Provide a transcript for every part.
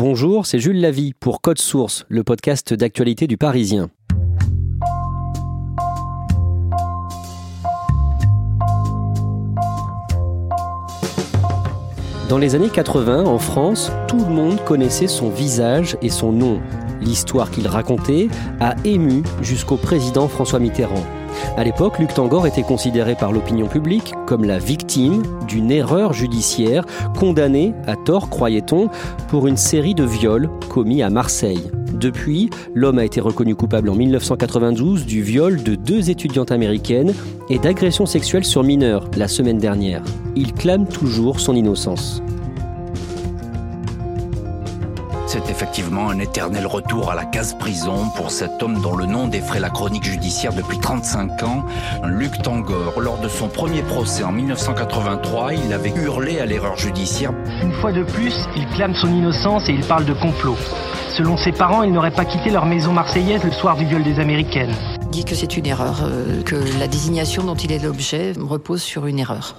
Bonjour, c'est Jules Lavie pour Code Source, le podcast d'actualité du Parisien. Dans les années 80, en France, tout le monde connaissait son visage et son nom. L'histoire qu'il racontait a ému jusqu'au président François Mitterrand. À l'époque, Luc Tangor était considéré par l'opinion publique comme la victime d'une erreur judiciaire, condamné, à tort croyait-on, pour une série de viols commis à Marseille. Depuis, l'homme a été reconnu coupable en 1992 du viol de deux étudiantes américaines et d'agression sexuelle sur mineurs la semaine dernière. Il clame toujours son innocence. C'est effectivement un éternel retour à la case prison pour cet homme dont le nom défrait la chronique judiciaire depuis 35 ans, Luc Tangor. Lors de son premier procès en 1983, il avait hurlé à l'erreur judiciaire. Une fois de plus, il clame son innocence et il parle de complot. Selon ses parents, il n'aurait pas quitté leur maison marseillaise le soir du viol des Américaines. Il dit que c'est une erreur, euh, que la désignation dont il est l'objet repose sur une erreur.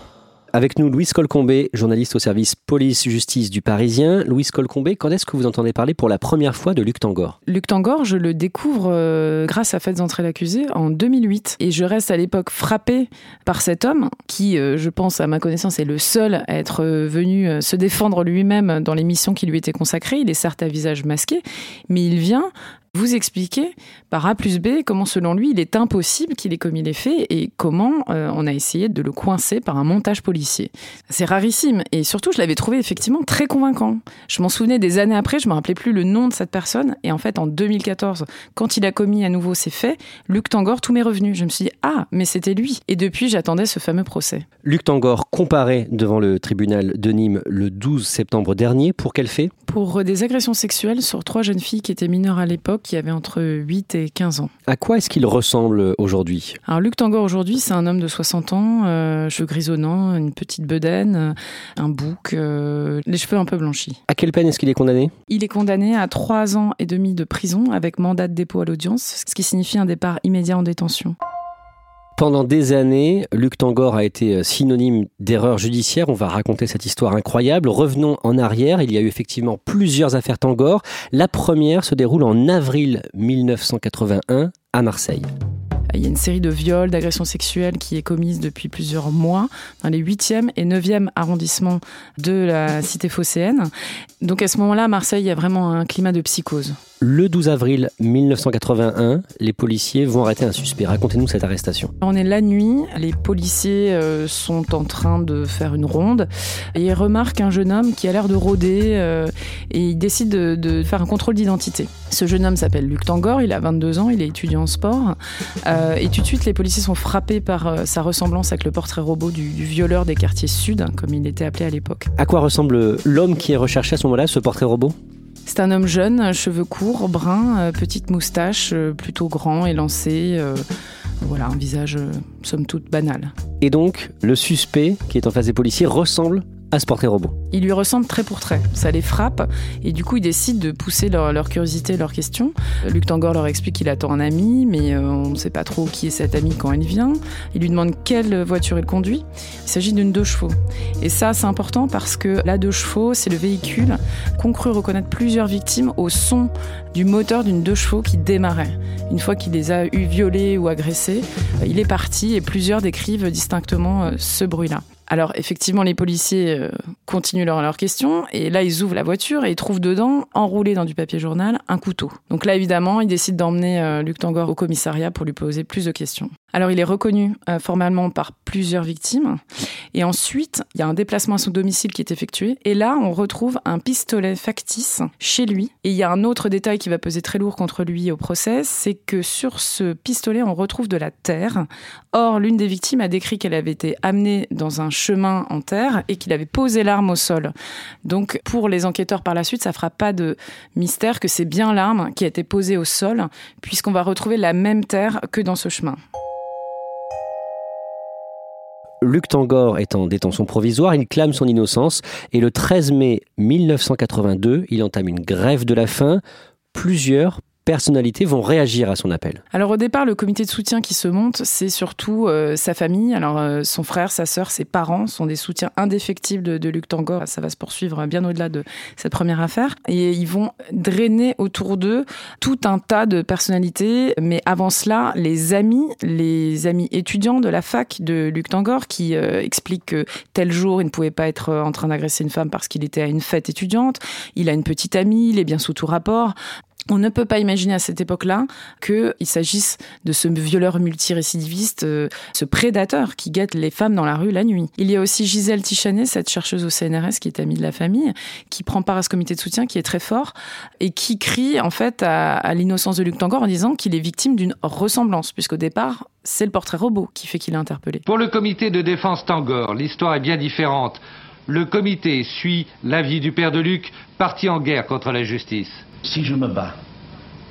Avec nous, Louise Colcombé, journaliste au service police-justice du Parisien. Louise Colcombé, quand est-ce que vous entendez parler pour la première fois de Luc Tangor? Luc Tangor, je le découvre euh, grâce à Faites d'entrée l'accusé en 2008. Et je reste à l'époque frappée par cet homme qui, euh, je pense, à ma connaissance, est le seul à être euh, venu se défendre lui-même dans l'émission qui lui était consacrée. Il est certes à visage masqué, mais il vient vous expliquer par A plus B comment, selon lui, il est impossible qu'il ait commis les faits et comment euh, on a essayé de le coincer par un montage policier. C'est rarissime et surtout, je l'avais trouvé effectivement très convaincant. Je m'en souvenais des années après, je me rappelais plus le nom de cette personne et en fait, en 2014, quand il a commis à nouveau ces faits, Luc Tangor, tout m'est revenu. Je me suis dit, ah, mais c'était lui. Et depuis, j'attendais ce fameux procès. Luc Tangor comparé devant le tribunal de Nîmes le 12 septembre dernier. Pour quel fait? Pour des agressions sexuelles sur trois jeunes filles qui étaient mineures à l'époque qui avait entre 8 et 15 ans. À quoi est-ce qu'il ressemble aujourd'hui? Alors Luc Tangor aujourd'hui, c'est un homme de 60 ans, euh, cheveux grisonnants, une petite bedaine, euh, un bouc, euh, les cheveux un peu blanchis. À quelle peine est-ce qu'il est condamné? Il est condamné à 3 ans et demi de prison avec mandat de dépôt à l'audience, ce qui signifie un départ immédiat en détention. Pendant des années, Luc Tangor a été euh, synonyme d'erreur judiciaire. On va raconter cette histoire incroyable. Revenons en arrière. Il y a eu effectivement plusieurs affaires Tangor. La première se déroule en avril 1981 à Marseille. Il y a une série de viols, d'agressions sexuelles qui est commise depuis plusieurs mois dans les 8e et 9e arrondissements de la cité phocéenne. Donc à ce moment-là, Marseille, il y a vraiment un climat de psychose. Le 12 avril 1981, les policiers vont arrêter un suspect. Racontez-nous cette arrestation. On est la nuit, les policiers euh, sont en train de faire une ronde et ils remarquent un jeune homme qui a l'air de rôder euh, et ils décident de, faire un contrôle d'identité. Ce jeune homme s'appelle Luc Tangor, il a 22 ans, il est étudiant en sport euh, et tout de suite les policiers sont frappés par sa ressemblance avec le portrait robot du, du violeur des quartiers sud, comme il était appelé à l'époque. À quoi ressemble l'homme qui est recherché à ce moment-là, ce portrait robot? C'est un homme jeune, cheveux courts, brun, euh, petite moustache, euh, plutôt grand, élancé. Euh, voilà, un visage somme toute banal. Et donc, le suspect qui est en face des policiers ressemble à ce portrait robot. Il lui ressemble trait pour trait. Ça les frappe et du coup ils décident de pousser leur, curiosité, leurs questions. Luc Tangor leur explique qu'il attend un ami, mais euh, on ne sait pas trop qui est cet ami quand il vient. Il lui demande quelle voiture il conduit. Il s'agit d'une deux chevaux. Et ça c'est important parce que la deux chevaux c'est le véhicule qu'ont cru reconnaître plusieurs victimes au son du moteur d'une deux chevaux qui démarrait. Une fois qu'il les a eu violés ou agressés, il est parti et plusieurs décrivent distinctement euh, ce bruit-là. Alors effectivement, les policiers euh, continuent leurs leur questions et là ils ouvrent la voiture et ils trouvent dedans, enroulé dans du papier journal, un couteau. Donc là évidemment, ils décident d'emmener euh, Luc Tangor au commissariat pour lui poser plus de questions. Alors il est reconnu euh, formellement par plusieurs victimes et ensuite il y a un déplacement à son domicile qui est effectué et là on retrouve un pistolet factice chez lui et il y a un autre détail qui va peser très lourd contre lui au procès, c'est que sur ce pistolet on retrouve de la terre. Or l'une des victimes a décrit qu'elle avait été amenée dans un chemin en terre et qu'il avait posé l'arme au sol. Donc pour les enquêteurs par la suite ça fera pas de mystère que c'est bien l'arme qui a été posée au sol puisqu'on va retrouver la même terre que dans ce chemin. Luc Tangor est en détention provisoire, il clame son innocence et le 13 mai 1982, il entame une grève de la faim. Plusieurs personnalités vont réagir à son appel Alors au départ, le comité de soutien qui se monte, c'est surtout euh, sa famille. Alors euh, son frère, sa sœur, ses parents sont des soutiens indéfectibles de, Luc Tangor. Ça va se poursuivre bien au-delà de cette première affaire. Et ils vont drainer autour d'eux tout un tas de personnalités. Mais avant cela, les amis, les amis étudiants de la fac de Luc Tangor qui euh, expliquent que tel jour, il ne pouvait pas être en train d'agresser une femme parce qu'il était à une fête étudiante. Il a une petite amie, il est bien sous tout rapport. On ne peut pas imaginer à cette époque-là qu'il s'agisse de ce violeur multirécidiviste, euh, ce prédateur qui guette les femmes dans la rue la nuit. Il y a aussi Gisèle Tichanet, cette chercheuse au CNRS qui est amie de la famille, qui prend part à ce comité de soutien qui est très fort et qui crie en fait à, à l'innocence de Luc Tangor en disant qu'il est victime d'une ressemblance, puisqu'au départ, c'est le portrait robot qui fait qu'il est interpellé. Pour le comité de défense Tangor, l'histoire est bien différente. Le comité suit l'avis du père de Luc, parti en guerre contre la justice. Si je me bats,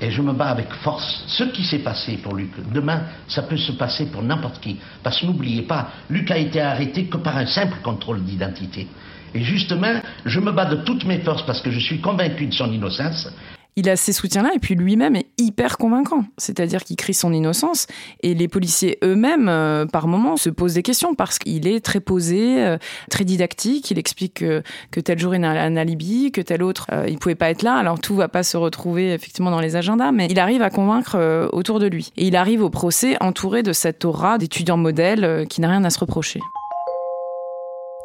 et je me bats avec force, ce qui s'est passé pour Luc, demain, ça peut se passer pour n'importe qui. Parce que n'oubliez pas, Luc a été arrêté que par un simple contrôle d'identité. Et justement, je me bats de toutes mes forces parce que je suis convaincu de son innocence il a ces soutiens-là et puis lui-même est hyper convaincant. C'est-à-dire qu'il crie son innocence et les policiers eux-mêmes, euh, par moments, se posent des questions parce qu'il est très posé, euh, très didactique. Il explique que, tel jour il a un alibi, que tel autre euh, il pouvait pas être là. Alors tout va pas se retrouver effectivement dans les agendas, mais il arrive à convaincre euh, autour de lui. Et il arrive au procès entouré de cette aura d'étudiants modèles euh, qui n'a rien à se reprocher.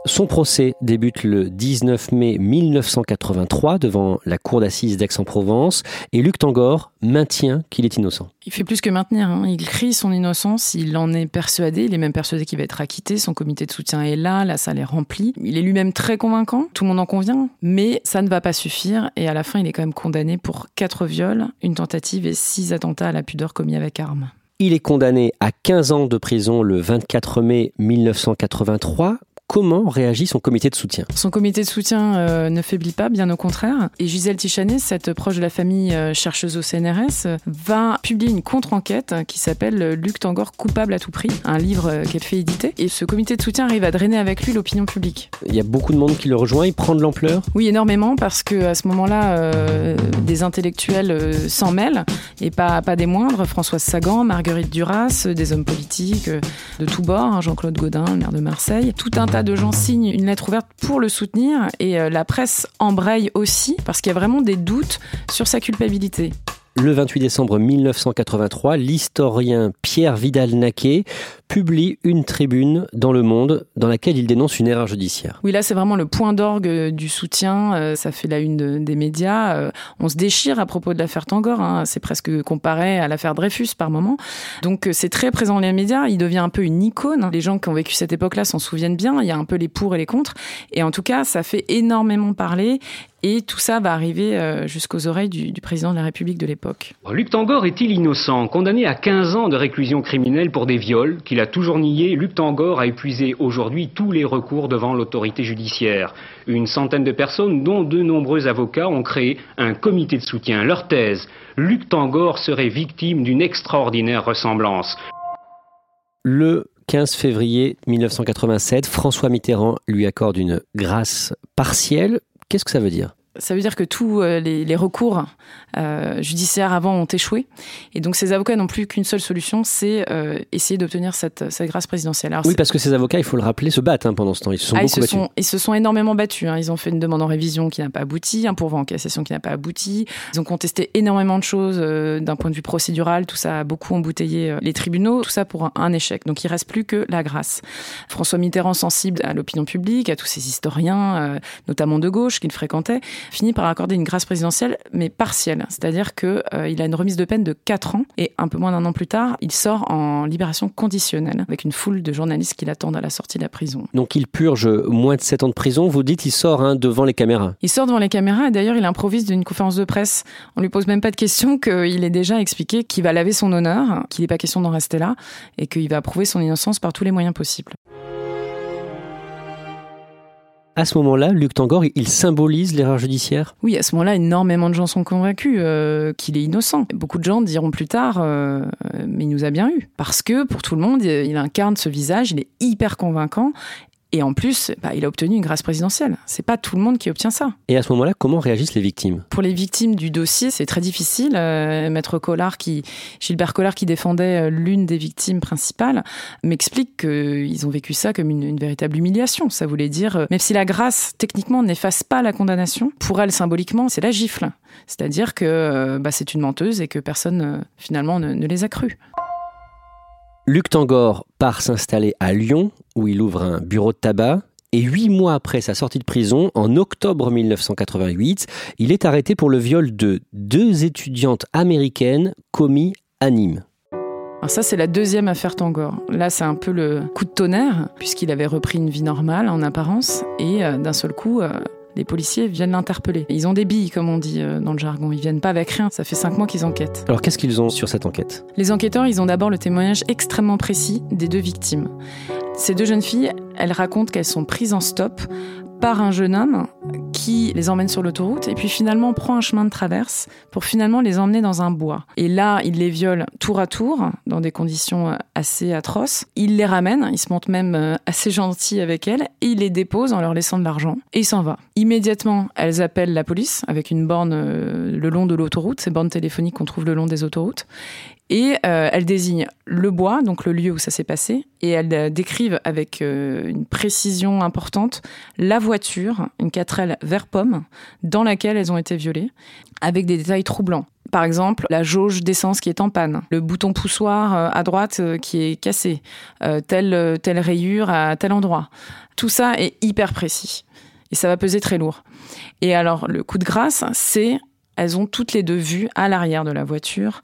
Son procès débute le 19 mai 1983 devant la cour d'assises d'Aix-en-Provence et Luc Tangor maintient qu'il est innocent. Il fait plus que maintenir, hein. il crie son innocence, il en est persuadé, il est même persuadé qu'il va être acquitté, son comité de soutien est là, la salle est remplie. Il est lui-même très convaincant, tout le monde en convient, mais ça ne va pas suffire et à la fin il est quand même condamné pour quatre viols, une tentative et six attentats à la pudeur commis avec armes. Il est condamné à 15 ans de prison le 24 mai 1983 comment réagit son comité de soutien? Son comité de soutien euh, ne faiblit pas, bien au contraire. Et Gisèle Tichanet, cette proche de la famille euh, chercheuse au CNRS, va publier une contre-enquête qui s'appelle Luc Tangor coupable à tout prix, un livre euh, qu'elle fait éditer. Et ce comité de soutien arrive à drainer avec lui l'opinion publique. Il y a beaucoup de monde qui le rejoint, il prend de l'ampleur? Oui, énormément, parce que à ce moment-là, euh, des intellectuels s'en mêlent, et pas, pas des moindres. Françoise Sagan, Marguerite Duras, des hommes politiques de tous bords, hein, Jean-Claude Gaudin, le maire de Marseille. Tout un tas de gens signent une lettre ouverte pour le soutenir et euh, la presse embraye aussi parce qu'il y a vraiment des doutes sur sa culpabilité. Le 28 décembre 1983, l'historien Pierre Vidal-Naquet publie une tribune dans Le Monde dans laquelle il dénonce une erreur judiciaire. Oui, là, c'est vraiment le point d'orgue euh, du soutien. Euh, ça fait la une de, des médias. Euh, on se déchire à propos de l'affaire Tangor. Hein. C'est presque comparé à l'affaire Dreyfus par moment. Donc, c'est très présent dans les médias. Il devient un peu une icône. Les gens qui ont vécu cette époque-là s'en souviennent bien. Il y a un peu les pour et les contre. Et en tout cas, ça fait énormément parler. Et tout ça va arriver jusqu'aux oreilles du, du, président de la République de l'époque. Luc Tangor est-il innocent? Condamné à 15 ans de réclusion criminelle pour des viols qu'il a toujours nié, Luc Tangor a épuisé aujourd'hui tous les recours devant l'autorité judiciaire. Une centaine de personnes, dont de nombreux avocats, ont créé un comité de soutien. Leur thèse, Luc Tangor serait victime d'une extraordinaire ressemblance. Le 15 février 1987, François Mitterrand lui accorde une grâce partielle. Qu'est-ce que ça veut dire? Ça veut dire que tous euh, les, les, recours euh, judiciaires avant ont échoué. Et donc ces avocats n'ont plus qu'une seule solution, c'est euh, essayer d'obtenir cette, cette, grâce présidentielle. Alors, oui, parce que ces avocats, il faut le rappeler, se battent hein, pendant ce temps. Ils se sont ah, beaucoup ils se battus. Sont, ils se sont énormément battus. Hein. Ils ont fait une demande en révision qui n'a pas abouti, un pourvoi en cassation qui n'a pas abouti. Ils ont contesté énormément de choses euh, d'un point de vue procédural. Tout ça a beaucoup embouteillé euh, les tribunaux. Tout ça pour un, un, échec. Donc il reste plus que la grâce. François Mitterrand, sensible à l'opinion publique, à tous ces historiens, euh, notamment de gauche qu'il fréquentait, finit par accorder une grâce présidentielle, mais partielle. C'est-à-dire qu'il euh, a une remise de peine de 4 ans et un peu moins d'un an plus tard, il sort en libération conditionnelle avec une foule de journalistes qui l'attendent à la sortie de la prison. Donc il purge moins de 7 ans de prison. Vous dites il sort hein, devant les caméras. Il sort devant les caméras et d'ailleurs il improvise d'une conférence de presse. On lui pose même pas de questions qu'il est déjà expliqué qu'il va laver son honneur, qu'il n'est pas question d'en rester là et qu'il va prouver son innocence par tous les moyens possibles. À ce moment-là, Luc Tangor, il symbolise l'erreur judiciaire? Oui, à ce moment-là, énormément de gens sont convaincus euh, qu'il est innocent. Beaucoup de gens diront plus tard, euh, mais il nous a bien eu. Parce que, pour tout le monde, il incarne ce visage, il est hyper convaincant. Et en plus, bah, il a obtenu une grâce présidentielle. C'est pas tout le monde qui obtient ça. Et à ce moment-là, comment réagissent les victimes? Pour les victimes du dossier, c'est très difficile. Euh, Maître Collard, qui, Gilbert Collard, qui défendait euh, l'une des victimes principales, m'explique qu'ils ont vécu ça comme une, une, véritable humiliation. Ça voulait dire, euh, même si la grâce, techniquement, n'efface pas la condamnation, pour elle, symboliquement, c'est la gifle. C'est-à-dire que bah, c'est une menteuse et que personne, finalement, ne, ne les a crues. Luc Tangor part s'installer à Lyon, où il ouvre un bureau de tabac. Et huit mois après sa sortie de prison, en octobre 1988, il est arrêté pour le viol de deux étudiantes américaines commis à Nîmes. Alors ça, c'est la deuxième affaire Tangor. Là, c'est un peu le coup de tonnerre, puisqu'il avait repris une vie normale en apparence, et euh, d'un seul coup, euh, les policiers viennent l'interpeller. Ils ont des billes, comme on dit euh, dans le jargon. Ils viennent pas avec rien. Ça fait cinq mois qu'ils enquêtent. Alors qu'est-ce qu'ils ont sur cette enquête? Les enquêteurs, ils ont d'abord le témoignage extrêmement précis des deux victimes. Ces deux jeunes filles, elles racontent qu'elles sont prises en stop par un jeune homme qui les emmène sur l'autoroute et puis finalement prend un chemin de traverse pour finalement les emmener dans un bois. Et là, il les viole tour à tour dans des conditions assez atroces. Il les ramène, il se montre même assez gentil avec elles et il les dépose en leur laissant de l'argent et il s'en va. Immédiatement, elles appellent la police avec une borne le long de l'autoroute, ces bornes téléphoniques qu'on trouve le long des autoroutes. Et euh, elles désignent le bois, donc le lieu où ça s'est passé, et elles euh, décrivent avec euh, une précision importante la voiture, une 4L vert pomme, dans laquelle elles ont été violées, avec des détails troublants. Par exemple, la jauge d'essence qui est en panne, le bouton poussoir à droite qui est cassé, telle, telle rayure à tel endroit. Tout ça est hyper précis. Et ça va peser très lourd. Et alors, le coup de grâce, c'est elles ont toutes les deux vu à l'arrière de la voiture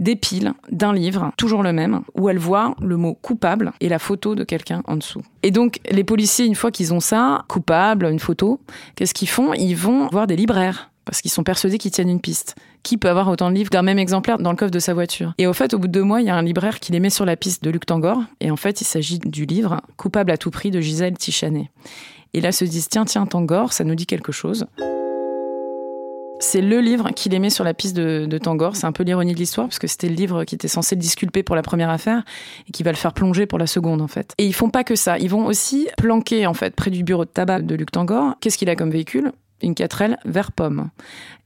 des piles d'un livre, toujours le même, où elle voit le mot coupable et la photo de quelqu'un en dessous. Et donc, les policiers, une fois qu'ils ont ça, coupable, une photo, qu'est-ce qu'ils font? Ils vont voir des libraires parce qu'ils sont persuadés qu'ils tiennent une piste. Qui peut avoir autant de livres d'un même exemplaire dans le coffre de sa voiture Et au fait, au bout de deux mois, il y a un libraire qui les met sur la piste de Luc Tangor. Et en fait, il s'agit du livre Coupable à tout prix de Gisèle Tichanet. Et là, se disent tiens, tiens, Tangor, ça nous dit quelque chose. C'est le livre qui les met sur la piste de, Tangor. C'est un peu l'ironie de l'histoire, parce que c'était le livre qui était censé le disculper pour la première affaire et qui va le faire plonger pour la seconde, en fait. Et ils font pas que ça. Ils vont aussi planquer, en fait, près du bureau de tabac de Luc Tangor. Qu'est-ce qu'il a comme véhicule? Une 4L vert pomme.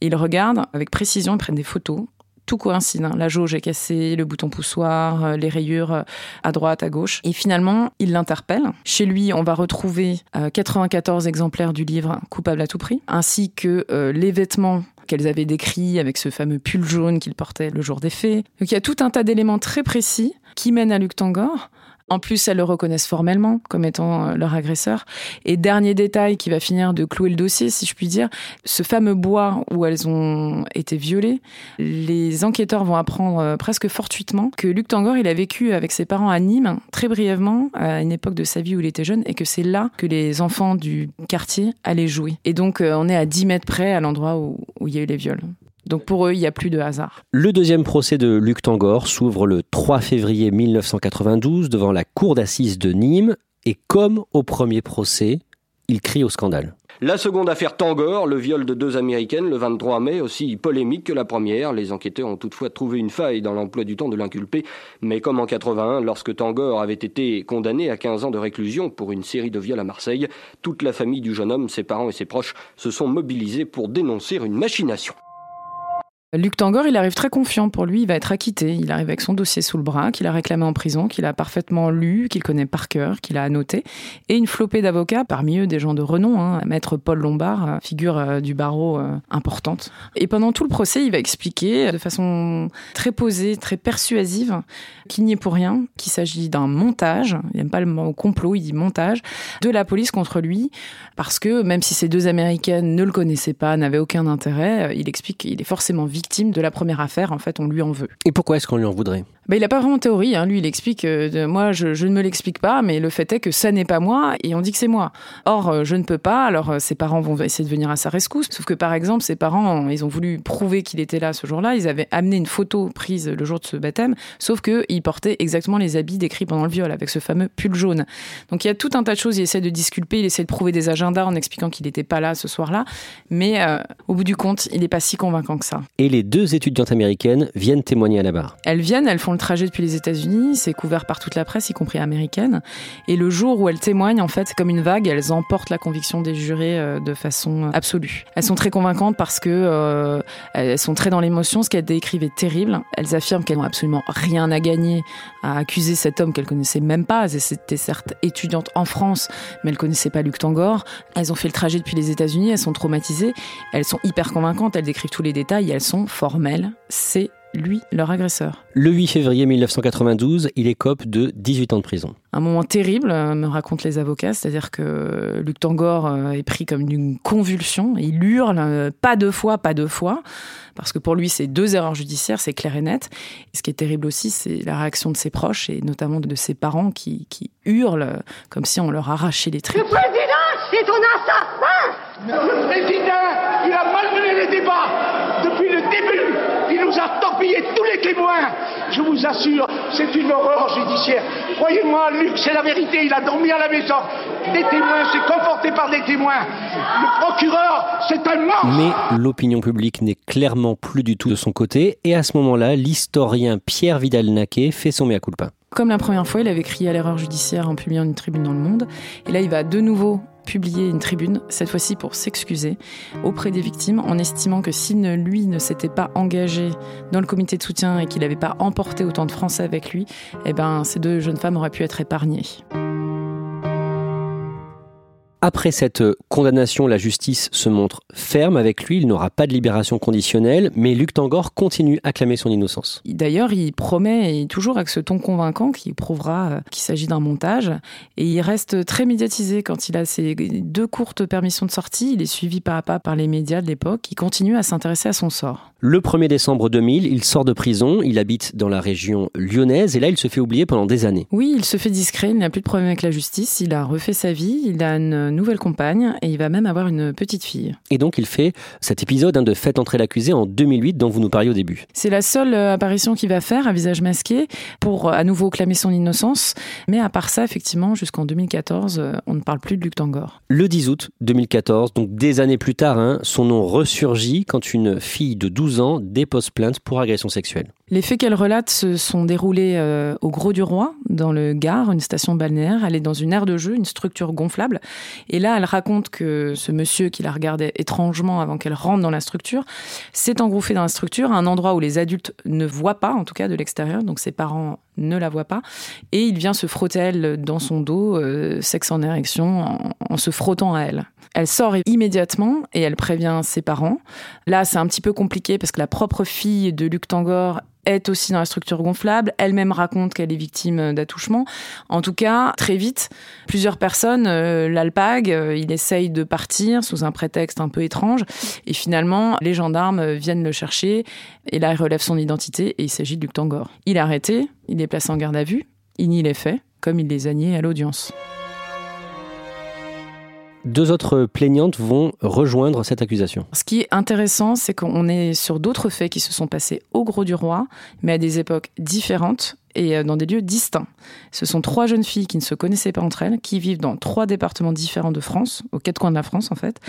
Ils regardent avec précision, ils prennent des photos tout coïncide. Hein. La jauge est cassée, le bouton poussoir, euh, les rayures euh, à droite, à gauche. Et finalement, il l'interpelle. Chez lui, on va retrouver 94 euh, exemplaires du livre Coupable à tout prix, ainsi que les vêtements qu'elles avaient décrits avec ce fameux pull jaune qu'il portait le jour des faits. Donc il y a tout un tas d'éléments très précis qui mènent à Luc Tangor. En plus, elles le reconnaissent formellement comme étant euh, leur agresseur. Et dernier détail qui va finir de clouer le dossier, si je puis dire, ce fameux bois où elles ont été violées, les enquêteurs vont apprendre euh, presque fortuitement que Luc Tangor, il a vécu avec ses parents à Nîmes, très brièvement, à une époque de sa vie où il était jeune, et que c'est là que les enfants du quartier allaient jouer. Et donc, euh, on est à 10 mètres près à l'endroit où, où il y a eu les viols. Donc pour eux, il n'y a plus de hasard. Le deuxième procès de Luc Tangor s'ouvre le 3 février 1992 devant la cour d'assises de Nîmes et comme au premier procès, il crie au scandale. La seconde affaire Tangor, le viol de deux Américaines le 23 mai, aussi polémique que la première. Les enquêteurs ont toutefois trouvé une faille dans l'emploi du temps de l'inculpé, mais comme en 81, lorsque Tangor avait été condamné à 15 ans de réclusion pour une série de viols à Marseille, toute la famille du jeune homme, ses parents et ses proches se sont mobilisés pour dénoncer une machination. Luc Tangor, il arrive très confiant pour lui, il va être acquitté. Il arrive avec son dossier sous le bras, qu'il a réclamé en prison, qu'il a parfaitement lu, qu'il connaît par cœur, qu'il a annoté. Et une flopée d'avocats, parmi eux des gens de renom, hein. maître Paul Lombard, euh, figure euh, du barreau euh, importante. Et pendant tout le procès, il va expliquer de façon très posée, très persuasive, qu'il n'y est pour rien, qu'il s'agit d'un montage, il n'aime pas le mot complot, il dit montage, de la police contre lui, parce que même si ces deux Américaines ne le connaissaient pas, n'avaient aucun intérêt, il explique qu'il est forcément victime victime de la première affaire. En fait, on lui en veut. Et pourquoi est-ce qu'on lui en voudrait? Bah, il n'a pas vraiment de théorie. Hein. Lui, il explique euh, moi, je, je, ne me l'explique pas, mais le fait est que ça n'est pas moi et on dit que c'est moi. Or, euh, je ne peux pas. Alors, euh, ses parents vont essayer de venir à sa rescousse. Sauf que, par exemple, ses parents, ils ont voulu prouver qu'il était là ce jour-là. Ils avaient amené une photo prise le jour de ce baptême, sauf qu'il portait exactement les habits décrits pendant le viol, avec ce fameux pull jaune. Donc, il y a tout un tas de choses. Il essaie de disculper, il essaie de prouver des agendas en expliquant qu'il n'était pas là ce soir-là. Mais au bout du compte, il n'est pas si convaincant que ça. Et les deux étudiantes américaines viennent témoigner à la barre. Elles viennent, elles font le trajet depuis les États-Unis, c'est couvert par toute la presse, y compris américaine. Et le jour où elles témoignent, en fait, c'est comme une vague, elles emportent la conviction des jurés euh, de façon absolue. Elles sont très convaincantes parce que euh, elles sont très dans l'émotion. Ce qu'elles décrivent est terrible. Elles affirment qu'elles n'ont absolument rien à gagner à accuser cet homme qu'elles connaissaient même pas. Elles étaient certes étudiantes en France, mais elles connaissaient pas Luc Tangor. Elles ont fait le trajet depuis les États-Unis, elles sont traumatisées, elles sont hyper convaincantes, elles décrivent tous les détails, elles sont formelles. C'est lui, leur agresseur. Le 8 février 1992, il écope de 18 ans de prison. Un moment terrible, euh, me racontent les avocats, c'est-à-dire que Luc Tangor euh, est pris comme d'une convulsion, il hurle, euh, pas deux fois, pas deux fois, parce que pour lui, c'est deux erreurs judiciaires, c'est clair et net. Et ce qui est terrible aussi, c'est la réaction de ses proches, et notamment de ses parents qui, qui hurlent comme si on leur arrachait les tripes. Le président, c'est ton assassin Le président, il a malmené les débats depuis le début il nous a torpillé tous les témoins. Je vous assure, c'est une horreur judiciaire. Croyez-moi, Luc, c'est la vérité. Il a dormi à la maison. Des témoins, c'est comporté par des témoins. Le procureur, c'est un mort. Mais l'opinion publique n'est clairement plus du tout de son côté. Et à ce moment-là, l'historien Pierre Vidal-Naquet fait son mea culpa. Comme la première fois, il avait crié à l'erreur judiciaire en publiant une tribune dans le monde. Et là, il va de nouveau publier une tribune, cette fois-ci pour s'excuser auprès des victimes, en estimant que si lui ne s'était pas engagé dans le comité de soutien et qu'il n'avait pas emporté autant de Français avec lui, eh ben, ces deux jeunes femmes auraient pu être épargnées. Après cette condamnation, la justice se montre ferme avec lui. Il n'aura pas de libération conditionnelle, mais Luc Tangor continue à clamer son innocence. D'ailleurs, il promet, et toujours avec ce ton convaincant, qu'il prouvera euh, qu'il s'agit d'un montage. Et il reste très médiatisé quand il a ses deux courtes permissions de sortie. Il est suivi pas à pas par les médias de l'époque. Il continue à s'intéresser à son sort. Le 1er décembre 2000, il sort de prison. Il habite dans la région lyonnaise et là, il se fait oublier pendant des années. Oui, il se fait discret. Il n'a plus de problème avec la justice. Il a refait sa vie. Il a une nouvelle compagne et il va même avoir une petite fille. Et donc il fait cet épisode hein, de Faites entrer l'accusé en 2008 dont vous nous parliez au début. C'est la seule euh, apparition qu'il va faire à visage masqué pour euh, à nouveau clamer son innocence. Mais à part ça, effectivement, jusqu'en 2014, euh, on ne parle plus de Luc Tangor. Le 10 août 2014, donc des années plus tard, hein, son nom ressurgit quand une fille de 12 ans dépose plainte pour agression sexuelle. Les faits qu'elle relate se sont déroulés au Gros du Roi, dans le Gard, une station balnéaire. Elle est dans une aire de jeu, une structure gonflable. Et là, elle raconte que ce monsieur qui la regardait étrangement avant qu'elle rentre dans la structure s'est engouffré dans la structure à un endroit où les adultes ne voient pas, en tout cas de l'extérieur, donc ses parents ne la voient pas, et il vient se frotter elle dans son dos, euh, sexe en érection, en, se frottant à elle. Elle sort immédiatement et elle prévient ses parents. Là, c'est un petit peu compliqué parce que la propre fille de Luc Tangor est aussi dans la structure gonflable. Elle-même raconte qu'elle est victime d'attouchement. En tout cas, très vite, plusieurs personnes euh, l'alpaguent. Euh, il essaye de partir sous un prétexte un peu étrange. Et finalement, les gendarmes viennent le chercher. Et là, il relève son identité et il s'agit de Luc Tangor. Il est arrêté, il est placé en garde à vue. Il nie les faits, comme il les a niés à l'audience. Deux autres plaignantes vont rejoindre cette accusation. Ce qui est intéressant, c'est qu'on est sur d'autres faits qui se sont passés au Gros du Roi, mais à des époques différentes et euh, dans des lieux distincts. Ce sont trois jeunes filles qui ne se connaissaient pas entre elles, qui vivent dans trois départements différents de France, aux quatre coins de la France en fait,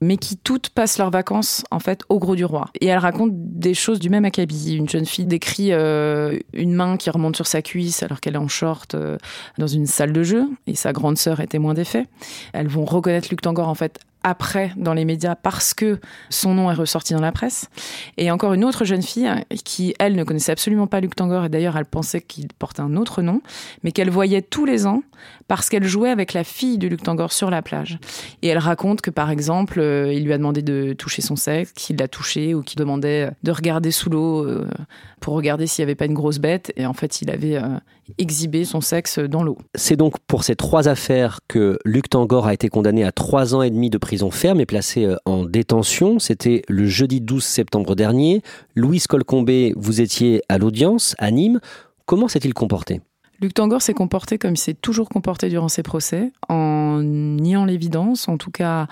mais qui toutes passent leurs vacances en fait au Gros du Roi. Et elles racontent des choses du même acabit. Une jeune fille décrit euh, une main qui remonte sur sa cuisse alors qu'elle est en short euh, dans une salle de jeu, et sa grande sœur est témoin des faits. Elles vont reconnaître Luc Tangor en fait après dans les médias parce que son nom est ressorti dans la presse. Et encore une autre jeune fille qui, elle, ne connaissait absolument pas Luc Tangor et d'ailleurs elle pensait qu'il portait un autre nom, mais qu'elle voyait tous les ans parce qu'elle jouait avec la fille de Luc Tangor sur la plage. Et elle raconte que par exemple, euh, il lui a demandé de toucher son sexe, qu'il l'a touché ou qu'il demandait de regarder sous l'eau euh, pour regarder s'il n'y avait pas une grosse bête. Et en fait, il avait exhibé son sexe dans l'eau. C'est donc pour ces trois affaires que Luc Tangor a été condamné à trois ans et demi de prison ferme et placé euh, en détention. C'était le jeudi 12 septembre dernier. Louise Colcombé, vous étiez à l'audience à Nîmes. Comment s'est-il comporté? Luc Tangor s'est comporté comme il s'est toujours comporté durant ses procès, en niant l'évidence, en tout cas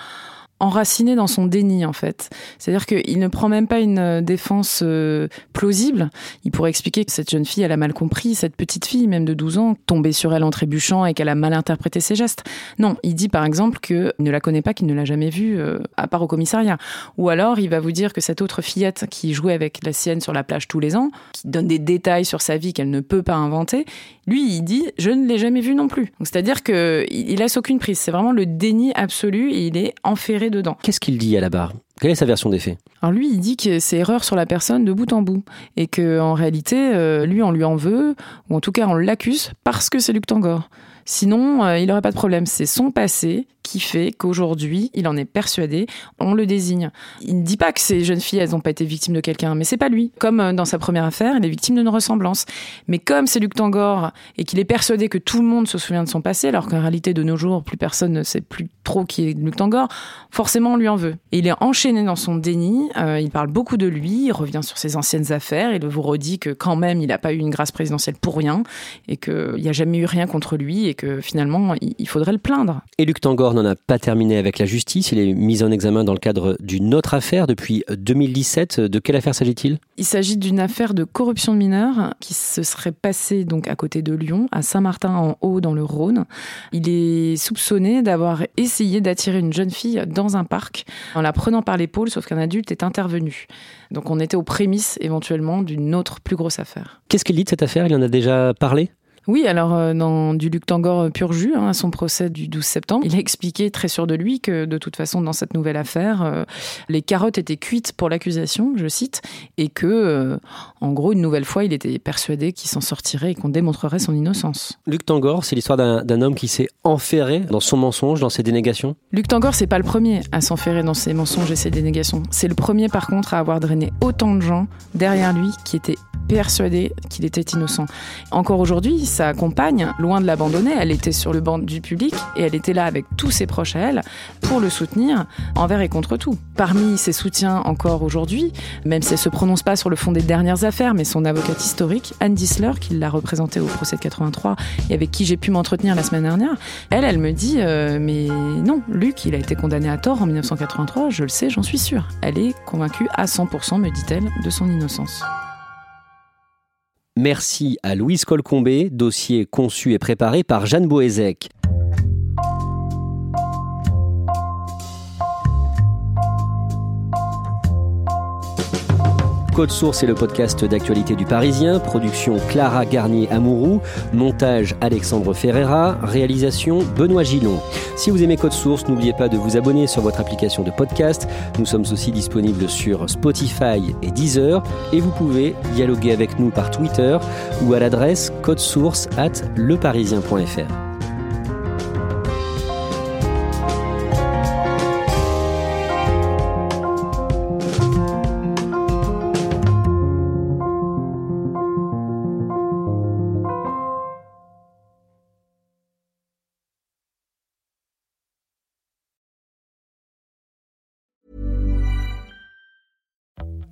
enraciné dans son déni en fait. C'est-à-dire qu'il ne prend même pas une euh, défense euh, plausible. Il pourrait expliquer que cette jeune fille, elle a mal compris, cette petite fille, même de 12 ans, tombée sur elle en trébuchant et qu'elle a mal interprété ses gestes. Non, il dit par exemple qu'il ne la connaît pas, qu'il ne l'a jamais vue, euh, à part au commissariat. Ou alors, il va vous dire que cette autre fillette qui jouait avec la sienne sur la plage tous les ans, qui donne des détails sur sa vie qu'elle ne peut pas inventer, lui, il dit je ne l'ai jamais vue non plus. C'est-à-dire qu'il il laisse aucune prise. C'est vraiment le déni absolu et il est enferré dedans. Qu'est-ce qu'il dit à la barre? Quelle est sa version des faits? Alors lui, il dit que c'est erreur sur la personne de bout en bout et que en réalité, euh, lui, on lui en veut ou en tout cas, on l'accuse parce que c'est Luc Tangor. Sinon, euh, il n'aurait pas de problème. C'est son passé qui fait qu'aujourd'hui, il en est persuadé, on le désigne. Il ne dit pas que ces jeunes filles, elles n'ont pas été victimes de quelqu'un, mais c'est pas lui. Comme euh, dans sa première affaire, il est victime d'une ressemblance. Mais comme c'est Luc Tangor et qu'il est persuadé que tout le monde se souvient de son passé, alors qu'en réalité, de nos jours, plus personne ne sait plus trop qui est Luc Tangor, forcément, on lui en veut. Il est enchaîné dans son déni, euh, il parle beaucoup de lui, il revient sur ses anciennes affaires, il vous redit que quand même, il n'a pas eu une grâce présidentielle pour rien, et qu'il n'y a jamais eu rien contre lui, et que finalement, il faudrait le plaindre. Et Luc Tangor n'en a pas terminé avec la justice. Il est mis en examen dans le cadre d'une autre affaire depuis 2017. De quelle affaire s'agit-il? Il s'agit d'une affaire de corruption de mineurs qui se serait passée donc à côté de Lyon, à Saint-Martin en Haut, dans le Rhône. Il est soupçonné d'avoir essayé d'attirer une jeune fille dans un parc en la prenant par l'épaule, sauf qu'un adulte est intervenu. Donc on était aux prémices éventuellement d'une autre plus grosse affaire. Qu'est-ce qu'il dit de cette affaire? Il en a déjà parlé? Oui, alors euh, dans du Luc Tangor euh, pur jus, hein, à son procès du 12 septembre, il a expliqué très sûr de lui que de toute façon dans cette nouvelle affaire, euh, les carottes étaient cuites pour l'accusation, je cite, et que en gros une nouvelle fois il était persuadé qu'il s'en sortirait et qu'on démontrerait son innocence. Luc Tangor, c'est l'histoire d'un homme qui s'est enferré dans son mensonge, dans ses dénégations? Luc Tangor, c'est pas le premier à s'enferrer dans ses mensonges et ses dénégations. C'est le premier par contre à avoir drainé autant de gens derrière lui qui étaient persuadés qu'il était innocent. Encore aujourd'hui, sa compagne, loin de l'abandonner, elle était sur le banc du public et elle était là avec tous ses proches à elle pour le soutenir envers et contre tout. Parmi ses soutiens encore aujourd'hui, même si elle se prononce pas sur le fond des dernières affaires, mais son avocate historique, Anne Dissler, qui l'a représentée au procès de 83 et avec qui j'ai pu m'entretenir la semaine dernière, elle, elle me dit euh, mais non, Luc, il a été condamné à tort en 1983, je le sais, j'en suis sûre. Elle est convaincue à 100%, me dit-elle, de son innocence. Merci à Louise Colcombé, dossier conçu et préparé par Jeanne Boézek. Code Source est le podcast d'actualité du Parisien. Production Clara Garnier-Amouroux. Montage Alexandre Ferreira. Réalisation Benoît Gillon. Si vous aimez Code Source, n'oubliez pas de vous abonner sur votre application de podcast. Nous sommes aussi disponibles sur Spotify et Deezer. Et vous pouvez dialoguer avec nous par Twitter ou à l'adresse codesource at leparisien.fr.